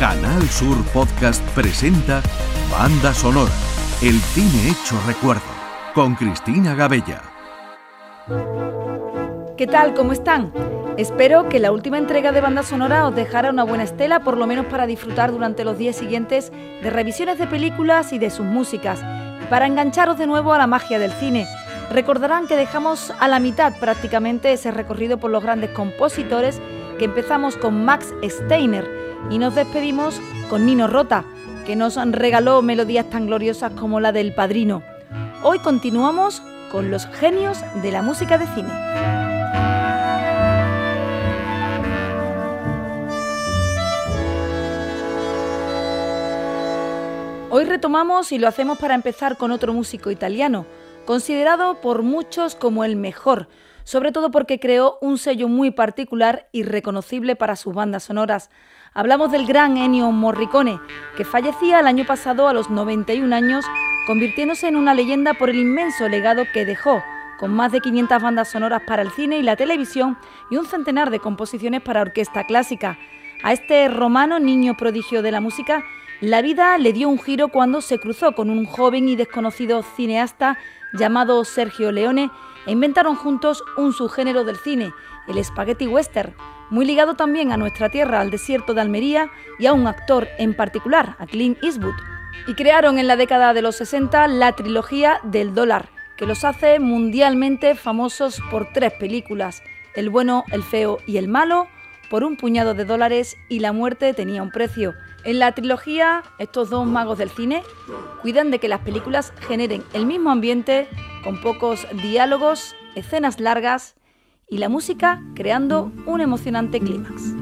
Canal Sur Podcast presenta Banda Sonora, el cine hecho recuerdo, con Cristina Gabella. ¿Qué tal? ¿Cómo están? Espero que la última entrega de banda sonora os dejara una buena estela, por lo menos para disfrutar durante los días siguientes de revisiones de películas y de sus músicas, para engancharos de nuevo a la magia del cine. Recordarán que dejamos a la mitad prácticamente ese recorrido por los grandes compositores, que empezamos con Max Steiner, y nos despedimos con Nino Rota, que nos regaló melodías tan gloriosas como la del Padrino. Hoy continuamos con los genios de la música de cine. Hoy retomamos y lo hacemos para empezar con otro músico italiano, considerado por muchos como el mejor, sobre todo porque creó un sello muy particular y reconocible para sus bandas sonoras. Hablamos del gran Ennio Morricone, que fallecía el año pasado a los 91 años, convirtiéndose en una leyenda por el inmenso legado que dejó, con más de 500 bandas sonoras para el cine y la televisión y un centenar de composiciones para orquesta clásica. A este romano niño prodigio de la música, la vida le dio un giro cuando se cruzó con un joven y desconocido cineasta llamado Sergio Leone e inventaron juntos un subgénero del cine, el spaghetti western, muy ligado también a nuestra tierra, al desierto de Almería y a un actor en particular, a Clint Eastwood. Y crearon en la década de los 60 la trilogía del dólar, que los hace mundialmente famosos por tres películas, El bueno, el feo y el malo, por un puñado de dólares y la muerte tenía un precio. En la trilogía, estos dos magos del cine cuidan de que las películas generen el mismo ambiente, con pocos diálogos, escenas largas y la música creando un emocionante clímax.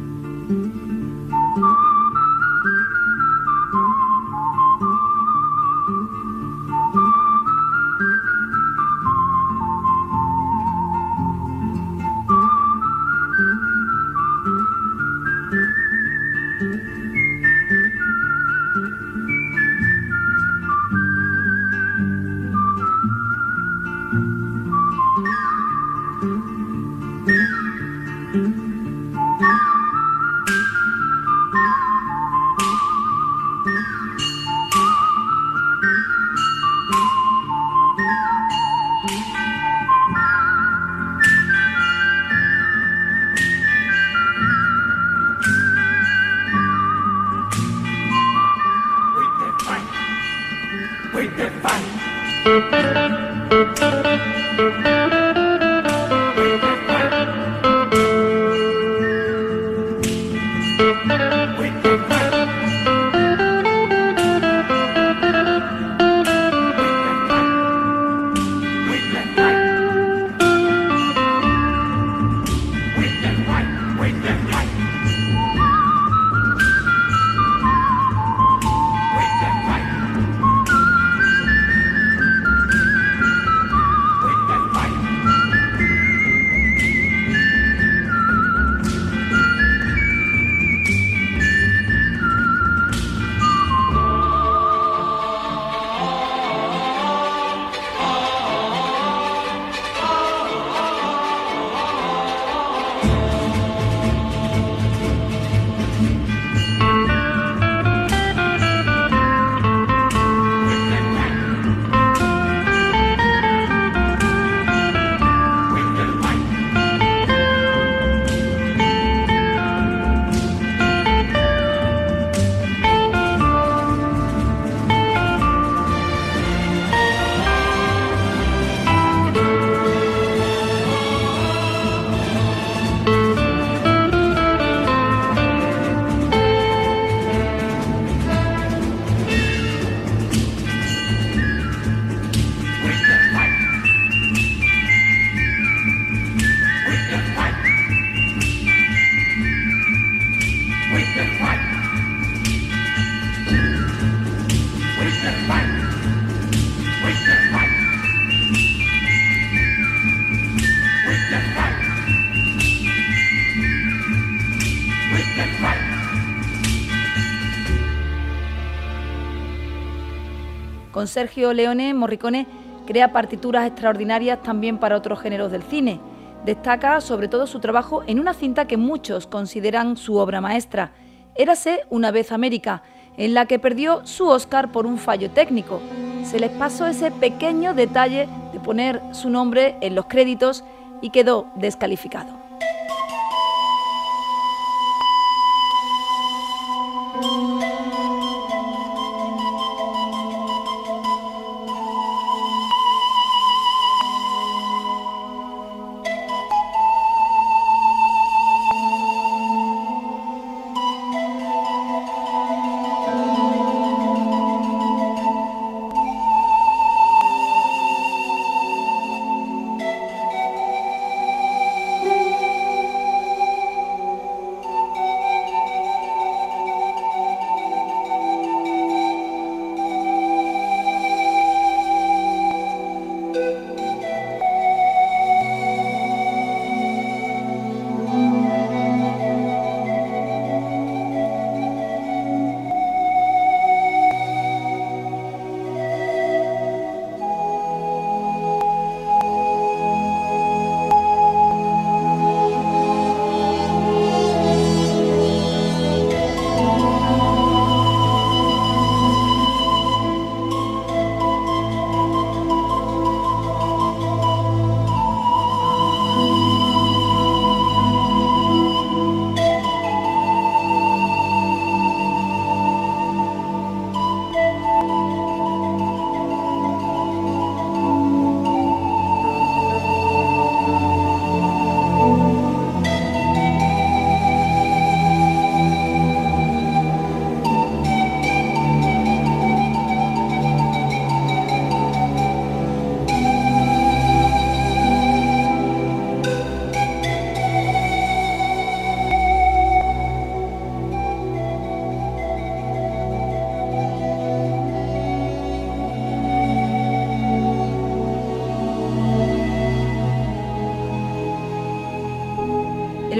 Sergio Leone, Morricone crea partituras extraordinarias también para otros géneros del cine. Destaca sobre todo su trabajo en una cinta que muchos consideran su obra maestra, Érase una vez América, en la que perdió su Oscar por un fallo técnico. Se les pasó ese pequeño detalle de poner su nombre en los créditos y quedó descalificado.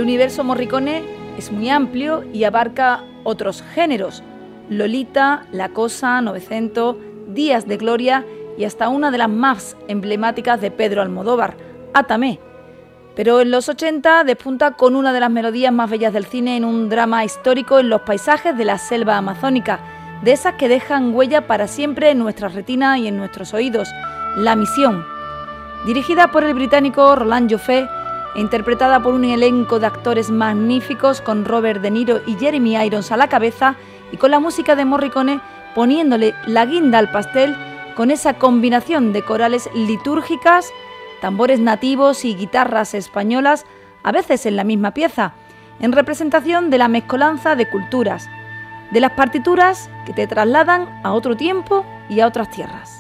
Universo Morricone es muy amplio y abarca otros géneros. Lolita, La Cosa, Novecento, Días de Gloria y hasta una de las más emblemáticas de Pedro Almodóvar, Atame. Pero en los 80 despunta con una de las melodías más bellas del cine en un drama histórico en los paisajes de la selva amazónica, de esas que dejan huella para siempre en nuestra retina y en nuestros oídos, La Misión. Dirigida por el británico Roland Joffé, interpretada por un elenco de actores magníficos con Robert De Niro y Jeremy Irons a la cabeza y con la música de Morricone poniéndole la guinda al pastel con esa combinación de corales litúrgicas, tambores nativos y guitarras españolas, a veces en la misma pieza, en representación de la mezcolanza de culturas, de las partituras que te trasladan a otro tiempo y a otras tierras.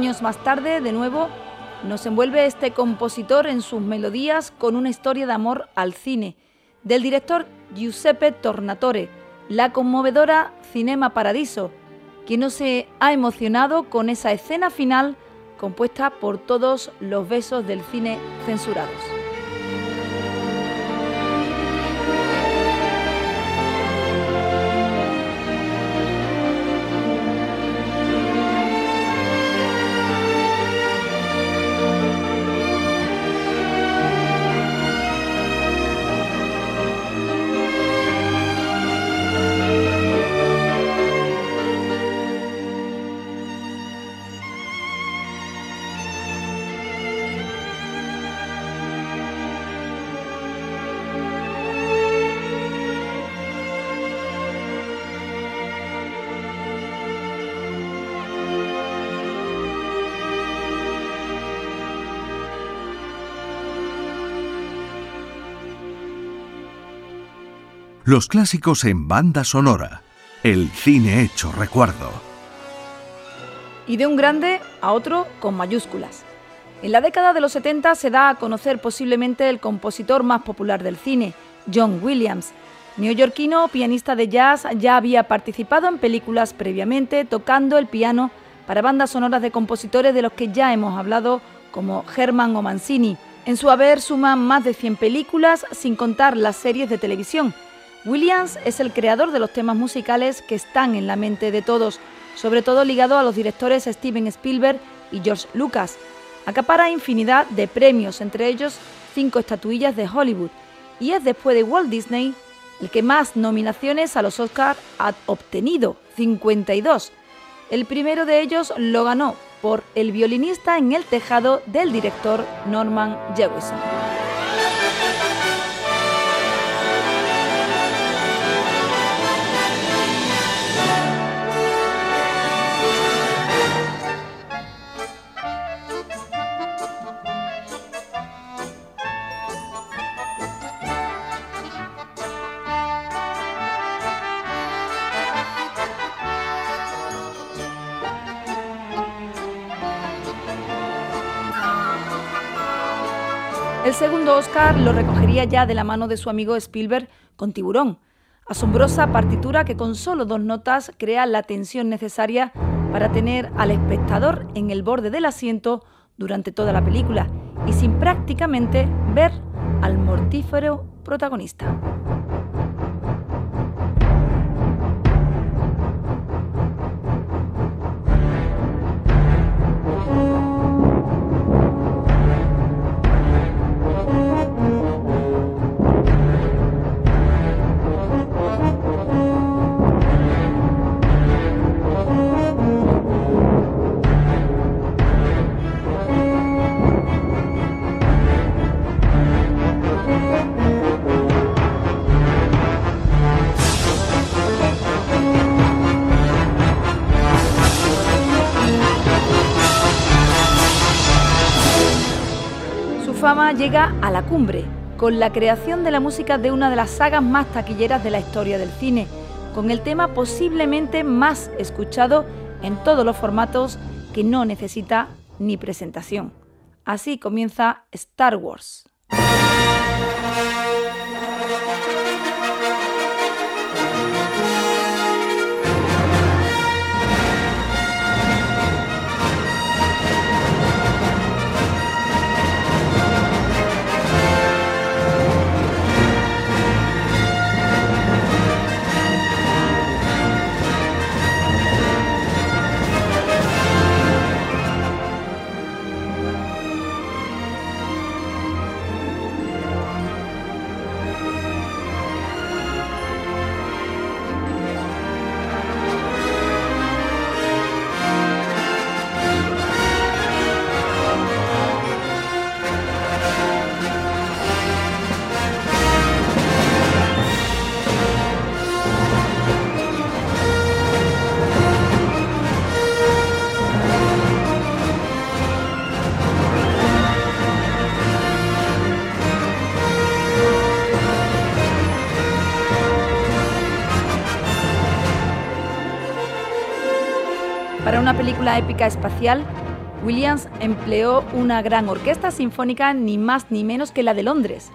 Años más tarde, de nuevo, nos envuelve este compositor en sus melodías con una historia de amor al cine, del director Giuseppe Tornatore, la conmovedora Cinema Paradiso, quien no se ha emocionado con esa escena final compuesta por todos los besos del cine censurados. Los clásicos en banda sonora. El cine hecho recuerdo. Y de un grande a otro con mayúsculas. En la década de los 70 se da a conocer posiblemente el compositor más popular del cine, John Williams. Neoyorquino, pianista de jazz, ya había participado en películas previamente tocando el piano para bandas sonoras de compositores de los que ya hemos hablado, como Herman o Mancini. En su haber suman más de 100 películas, sin contar las series de televisión, Williams es el creador de los temas musicales que están en la mente de todos, sobre todo ligado a los directores Steven Spielberg y George Lucas. Acapara infinidad de premios, entre ellos cinco estatuillas de Hollywood, y es después de Walt Disney el que más nominaciones a los Oscars ha obtenido, 52. El primero de ellos lo ganó por El violinista en el tejado del director Norman Jewison. El segundo Oscar lo recogería ya de la mano de su amigo Spielberg con Tiburón. Asombrosa partitura que con solo dos notas crea la tensión necesaria para tener al espectador en el borde del asiento durante toda la película y sin prácticamente ver al mortífero protagonista. Llega a la cumbre, con la creación de la música de una de las sagas más taquilleras de la historia del cine, con el tema posiblemente más escuchado en todos los formatos que no necesita ni presentación. Así comienza Star Wars. Una película épica espacial, Williams empleó una gran orquesta sinfónica ni más ni menos que la de Londres.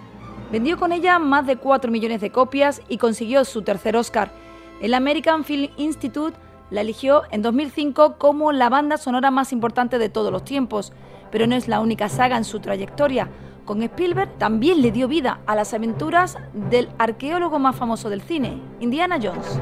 Vendió con ella más de 4 millones de copias y consiguió su tercer Oscar. El American Film Institute la eligió en 2005 como la banda sonora más importante de todos los tiempos, pero no es la única saga en su trayectoria. Con Spielberg también le dio vida a las aventuras del arqueólogo más famoso del cine, Indiana Jones.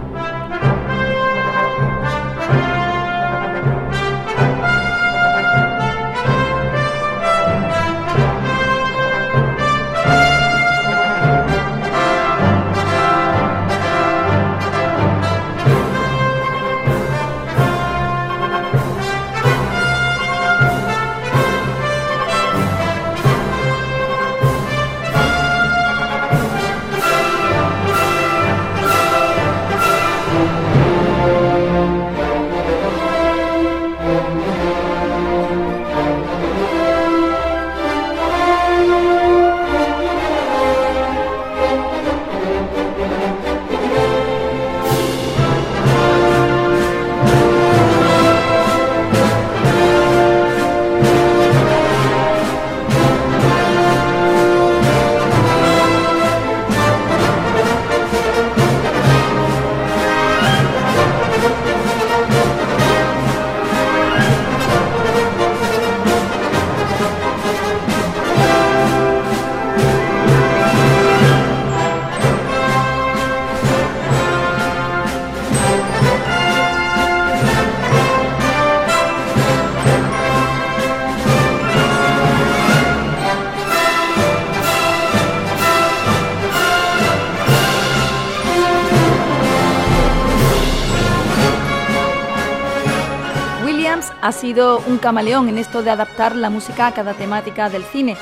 Un camaleón en esto de adaptar la música a cada temática del cine.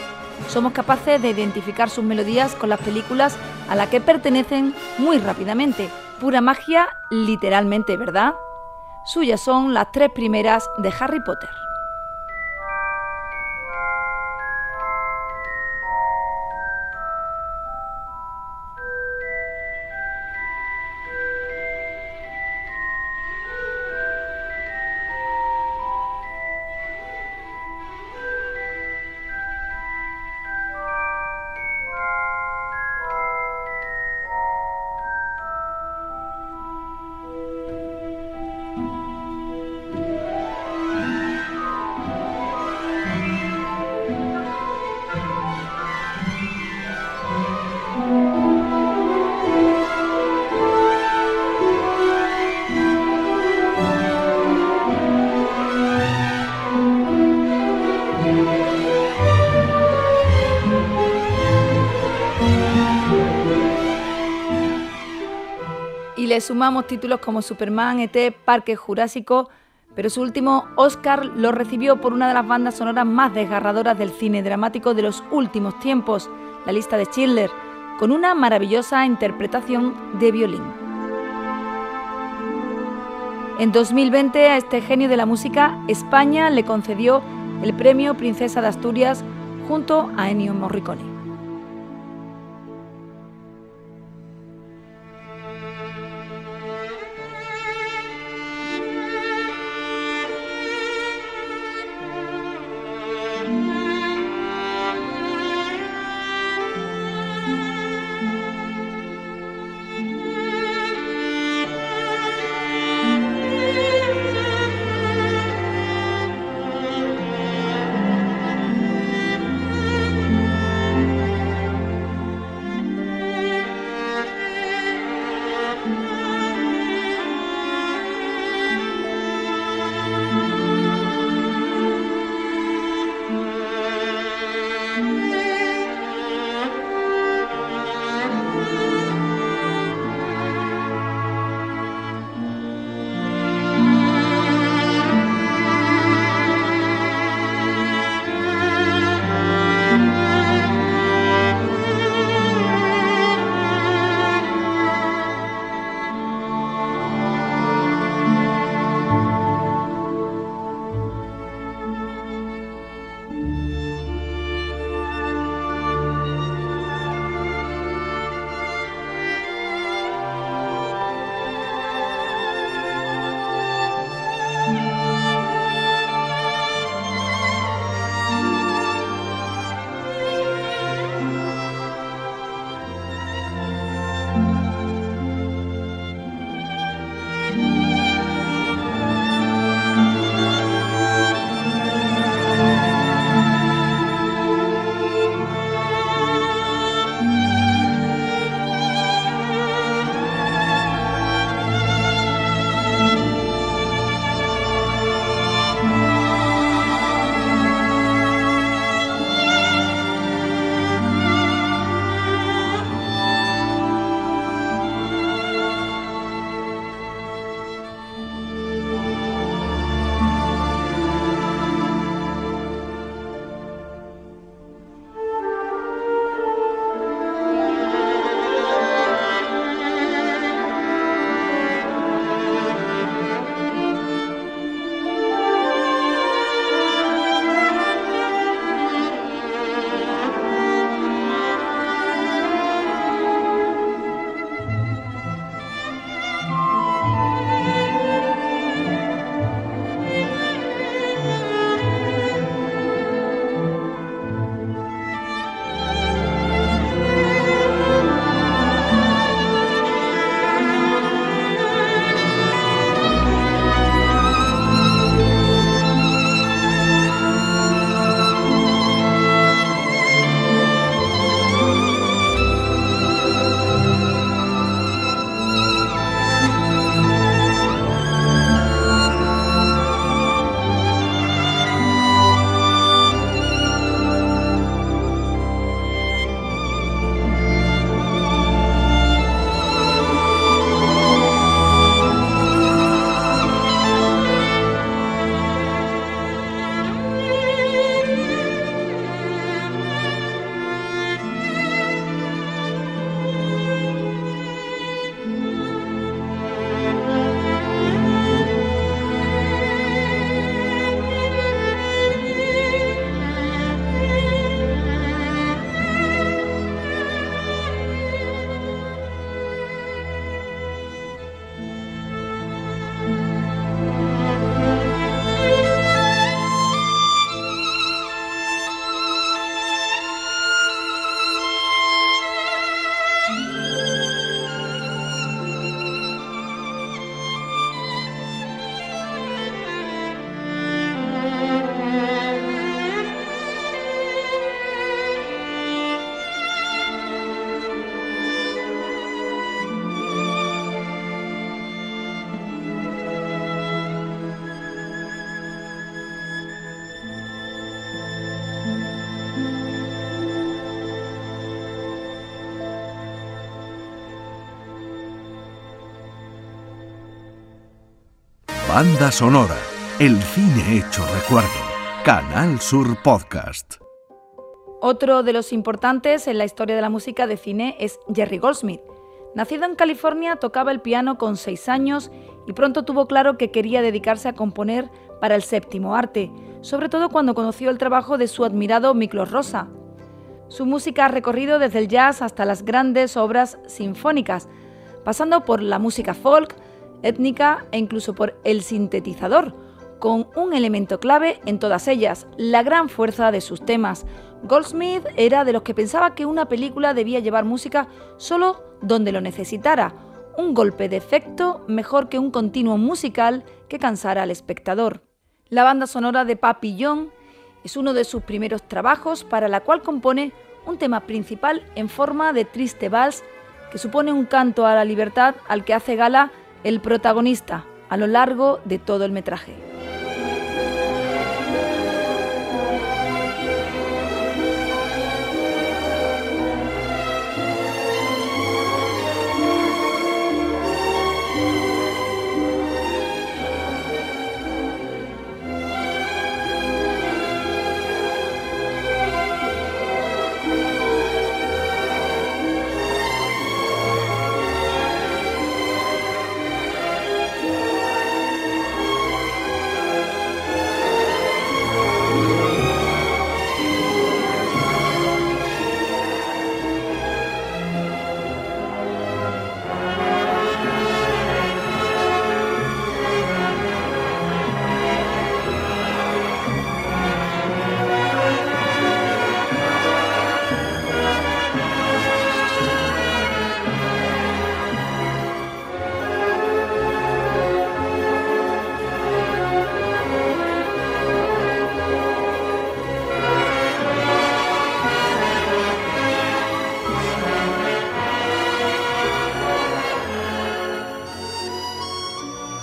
Somos capaces de identificar sus melodías con las películas a las que pertenecen muy rápidamente. Pura magia, literalmente, ¿verdad? Suyas son las tres primeras de Harry Potter. Le sumamos títulos como Superman, ET, Parque Jurásico, pero su último Oscar lo recibió por una de las bandas sonoras más desgarradoras del cine dramático de los últimos tiempos, la lista de Schindler, con una maravillosa interpretación de violín. En 2020 a este genio de la música, España le concedió el premio Princesa de Asturias junto a Ennio Morricone. Banda sonora, el cine hecho recuerdo. Canal Sur Podcast. Otro de los importantes en la historia de la música de cine es Jerry Goldsmith. Nacido en California, tocaba el piano con seis años y pronto tuvo claro que quería dedicarse a componer para el séptimo arte, sobre todo cuando conoció el trabajo de su admirado Miklos Rosa. Su música ha recorrido desde el jazz hasta las grandes obras sinfónicas, pasando por la música folk, étnica e incluso por el sintetizador, con un elemento clave en todas ellas, la gran fuerza de sus temas. Goldsmith era de los que pensaba que una película debía llevar música solo donde lo necesitara, un golpe de efecto mejor que un continuo musical que cansara al espectador. La banda sonora de Papillon es uno de sus primeros trabajos para la cual compone un tema principal en forma de triste vals que supone un canto a la libertad al que hace gala el protagonista a lo largo de todo el metraje.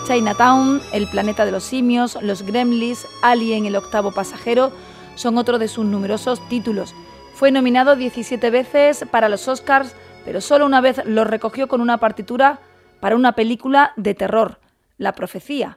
Chinatown, El planeta de los simios, Los Gremlins, Alien, El octavo pasajero son otro de sus numerosos títulos. Fue nominado 17 veces para los Oscars, pero solo una vez lo recogió con una partitura para una película de terror, La Profecía.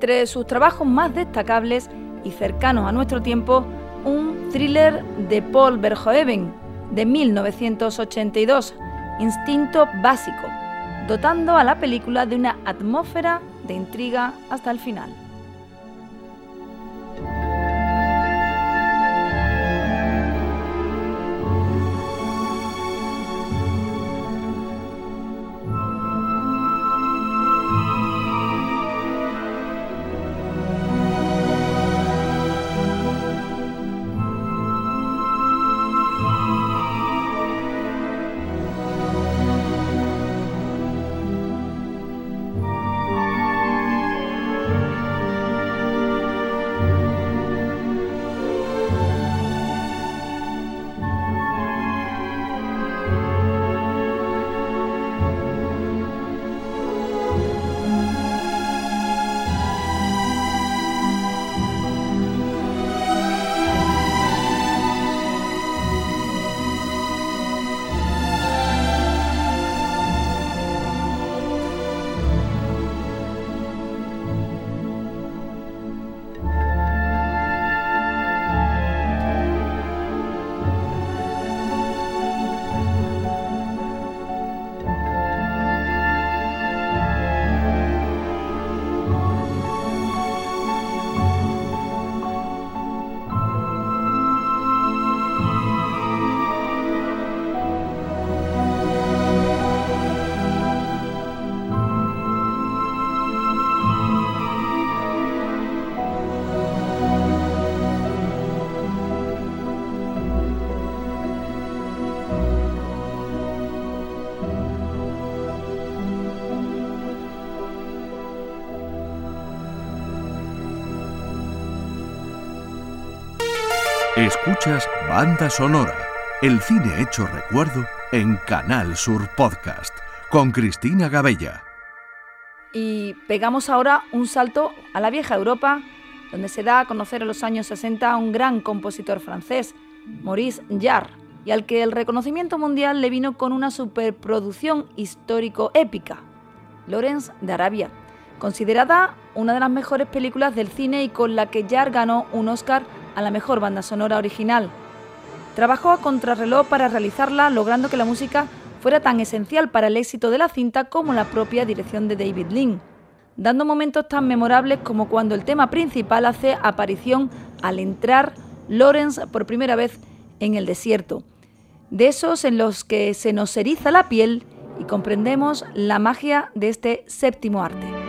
Entre sus trabajos más destacables y cercanos a nuestro tiempo, un thriller de Paul Verhoeven de 1982, Instinto Básico, dotando a la película de una atmósfera de intriga hasta el final. Escuchas Banda Sonora, el cine hecho recuerdo en Canal Sur Podcast, con Cristina Gabella. Y pegamos ahora un salto a la vieja Europa, donde se da a conocer en los años 60 a un gran compositor francés, Maurice Jarre, y al que el reconocimiento mundial le vino con una superproducción histórico-épica, Lawrence de Arabia, considerada una de las mejores películas del cine y con la que Jarre ganó un Oscar a la mejor banda sonora original. Trabajó a contrarreloj para realizarla, logrando que la música fuera tan esencial para el éxito de la cinta como la propia dirección de David Lynn, dando momentos tan memorables como cuando el tema principal hace aparición al entrar Lawrence por primera vez en el desierto. De esos en los que se nos eriza la piel y comprendemos la magia de este séptimo arte.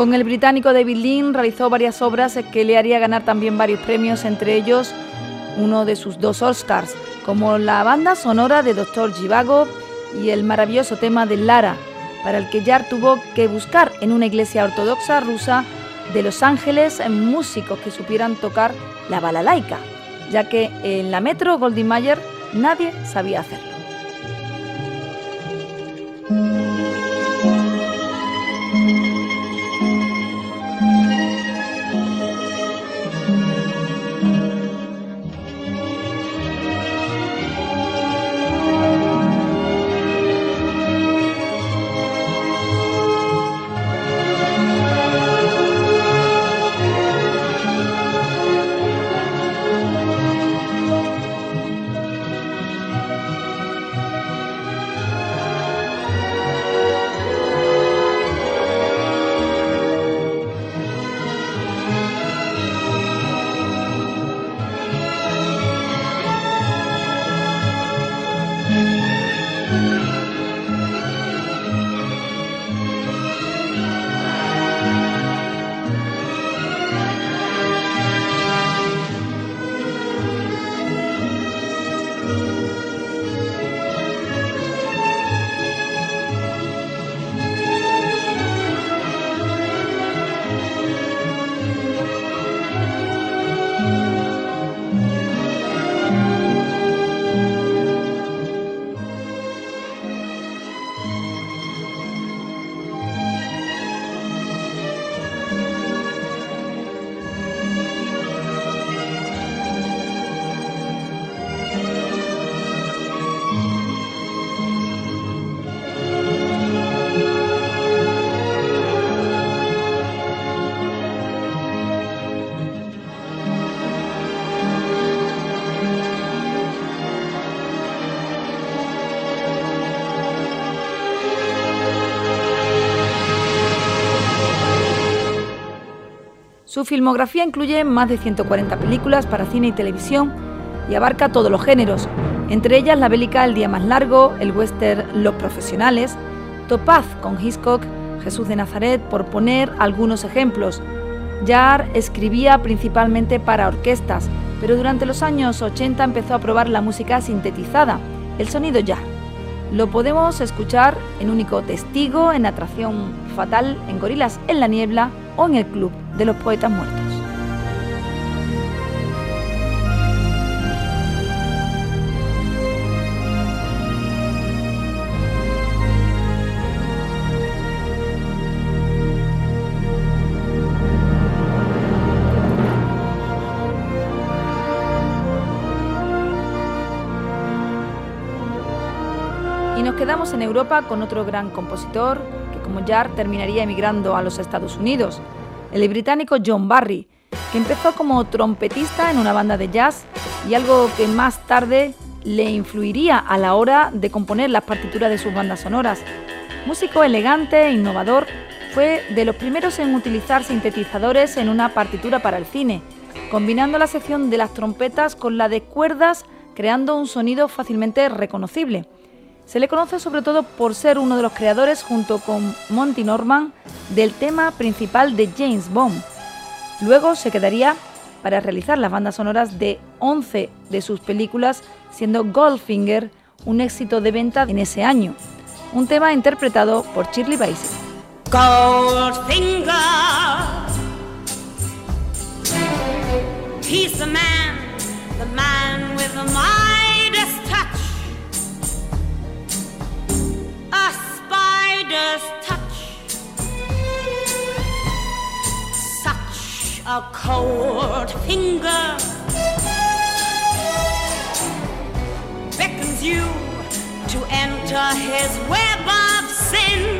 Con el británico David Lean realizó varias obras que le haría ganar también varios premios, entre ellos uno de sus dos Oscars, como la banda sonora de Dr. Givago y el maravilloso tema de Lara, para el que Jar tuvo que buscar en una iglesia ortodoxa rusa de Los Ángeles músicos que supieran tocar la balalaika, ya que en la Metro Goldie Mayer nadie sabía hacerlo. Su filmografía incluye más de 140 películas para cine y televisión y abarca todos los géneros, entre ellas la bélica El día más largo, el western Los profesionales, Topaz con Hitchcock, Jesús de Nazaret, por poner algunos ejemplos. Jar escribía principalmente para orquestas, pero durante los años 80 empezó a probar la música sintetizada, el sonido Jar. Lo podemos escuchar en Único Testigo, en Atracción Fatal, en Gorilas en la Niebla o en el Club de los Poetas Muertos. Y nos quedamos en Europa con otro gran compositor que como Jar terminaría emigrando a los Estados Unidos, el británico John Barry, que empezó como trompetista en una banda de jazz y algo que más tarde le influiría a la hora de componer las partituras de sus bandas sonoras. Músico elegante e innovador, fue de los primeros en utilizar sintetizadores en una partitura para el cine, combinando la sección de las trompetas con la de cuerdas, creando un sonido fácilmente reconocible. Se le conoce sobre todo por ser uno de los creadores, junto con Monty Norman, del tema principal de James Bond. Luego se quedaría para realizar las bandas sonoras de 11 de sus películas, siendo Goldfinger un éxito de venta en ese año. Un tema interpretado por Shirley Bassey. Goldfinger, spider's touch. Such a cold finger beckons you to enter his web of sin.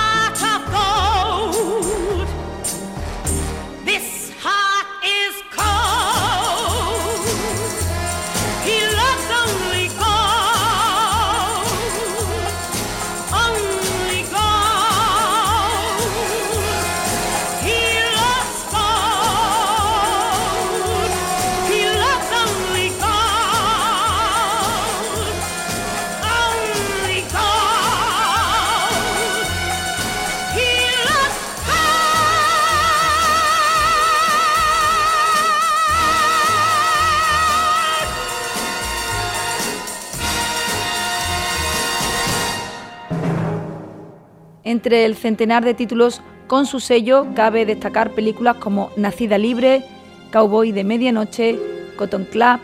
Entre el centenar de títulos con su sello cabe destacar películas como Nacida Libre, Cowboy de Medianoche, Cotton Club,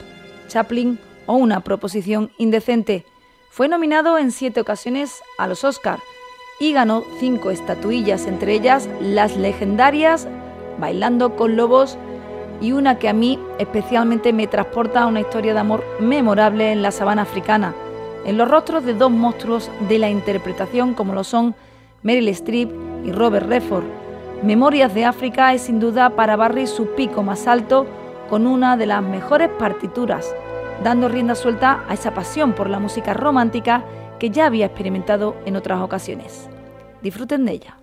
Chaplin o Una Proposición Indecente. Fue nominado en siete ocasiones a los Oscar y ganó cinco estatuillas, entre ellas las legendarias Bailando con Lobos y una que a mí especialmente me transporta a una historia de amor memorable en la sabana africana, en los rostros de dos monstruos de la interpretación como lo son Meryl Streep y Robert Redford. Memorias de África es sin duda para Barry su pico más alto con una de las mejores partituras, dando rienda suelta a esa pasión por la música romántica que ya había experimentado en otras ocasiones. Disfruten de ella.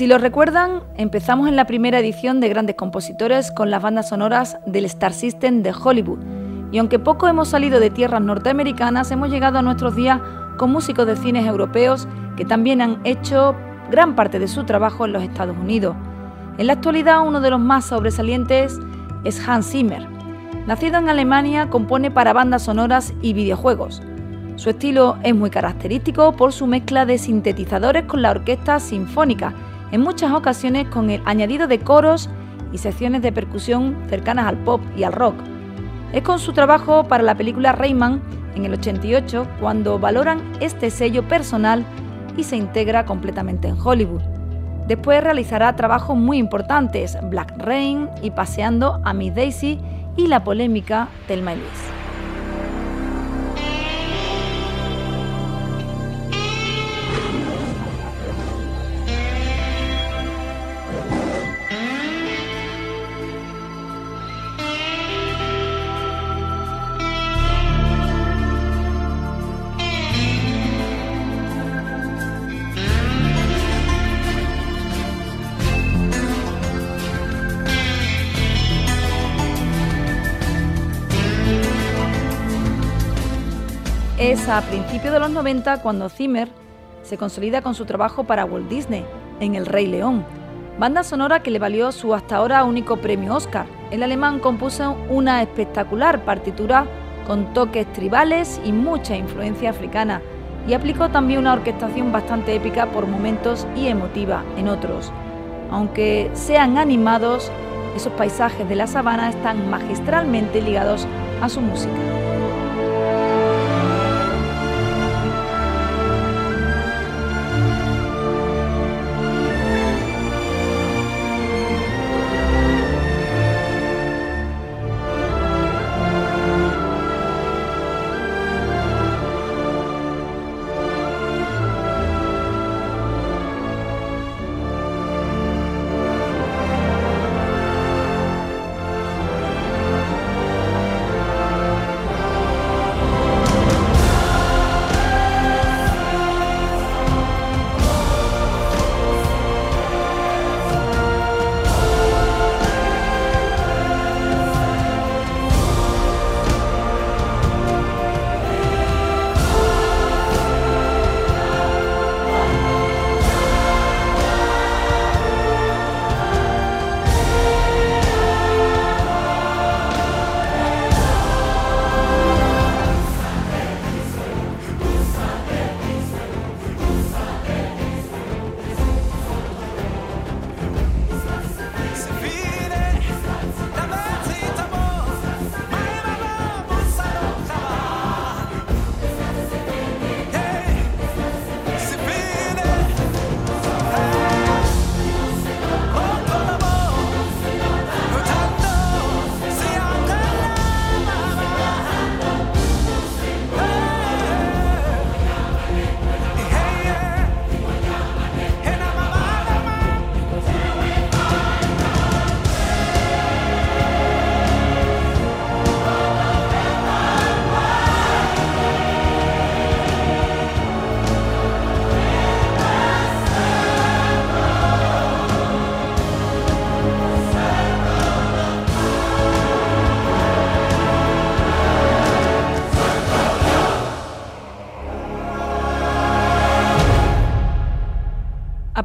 Si lo recuerdan, empezamos en la primera edición de Grandes Compositores con las bandas sonoras del Star System de Hollywood. Y aunque poco hemos salido de tierras norteamericanas, hemos llegado a nuestros días con músicos de cines europeos que también han hecho gran parte de su trabajo en los Estados Unidos. En la actualidad uno de los más sobresalientes es Hans Zimmer. Nacido en Alemania, compone para bandas sonoras y videojuegos. Su estilo es muy característico por su mezcla de sintetizadores con la orquesta sinfónica en muchas ocasiones con el añadido de coros y secciones de percusión cercanas al pop y al rock. Es con su trabajo para la película Rayman en el 88 cuando valoran este sello personal y se integra completamente en Hollywood. Después realizará trabajos muy importantes, Black Rain y Paseando a Miss Daisy y la polémica Telma a principios de los 90 cuando Zimmer se consolida con su trabajo para Walt Disney en El Rey León, banda sonora que le valió su hasta ahora único premio Oscar. El alemán compuso una espectacular partitura con toques tribales y mucha influencia africana y aplicó también una orquestación bastante épica por momentos y emotiva en otros. Aunque sean animados, esos paisajes de la sabana están magistralmente ligados a su música.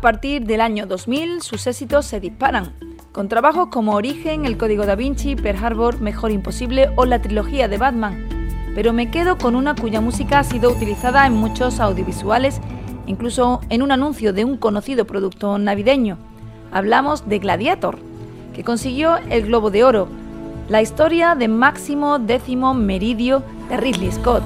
Partir del año 2000 sus éxitos se disparan, con trabajos como Origen, El Código da Vinci, Pearl Harbor, Mejor Imposible o la trilogía de Batman. Pero me quedo con una cuya música ha sido utilizada en muchos audiovisuales, incluso en un anuncio de un conocido producto navideño. Hablamos de Gladiator, que consiguió el Globo de Oro, la historia de Máximo Décimo Meridio de Ridley Scott.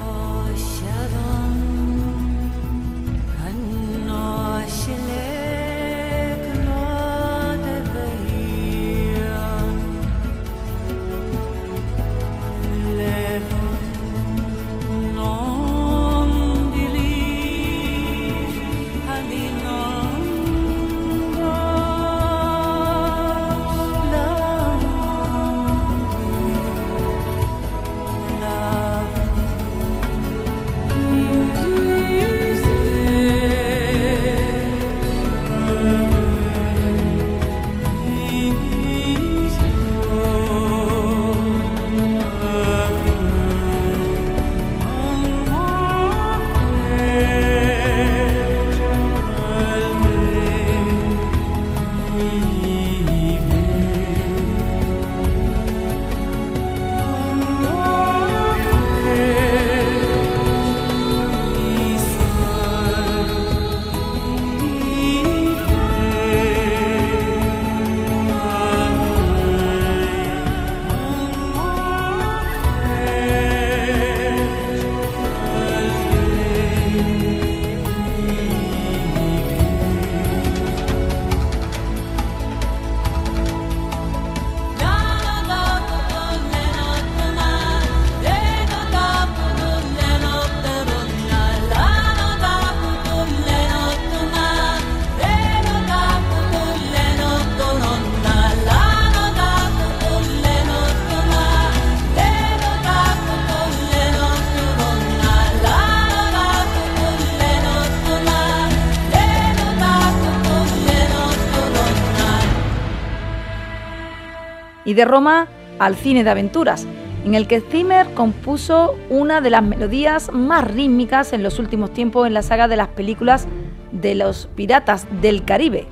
De Roma al cine de aventuras, en el que Zimmer compuso una de las melodías más rítmicas en los últimos tiempos en la saga de las películas de los piratas del Caribe.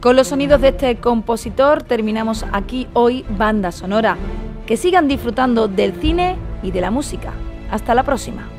Con los sonidos de este compositor terminamos aquí hoy Banda Sonora. Que sigan disfrutando del cine y de la música. Hasta la próxima.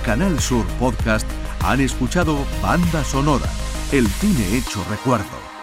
Canal Sur Podcast han escuchado Banda Sonora, el cine hecho recuerdo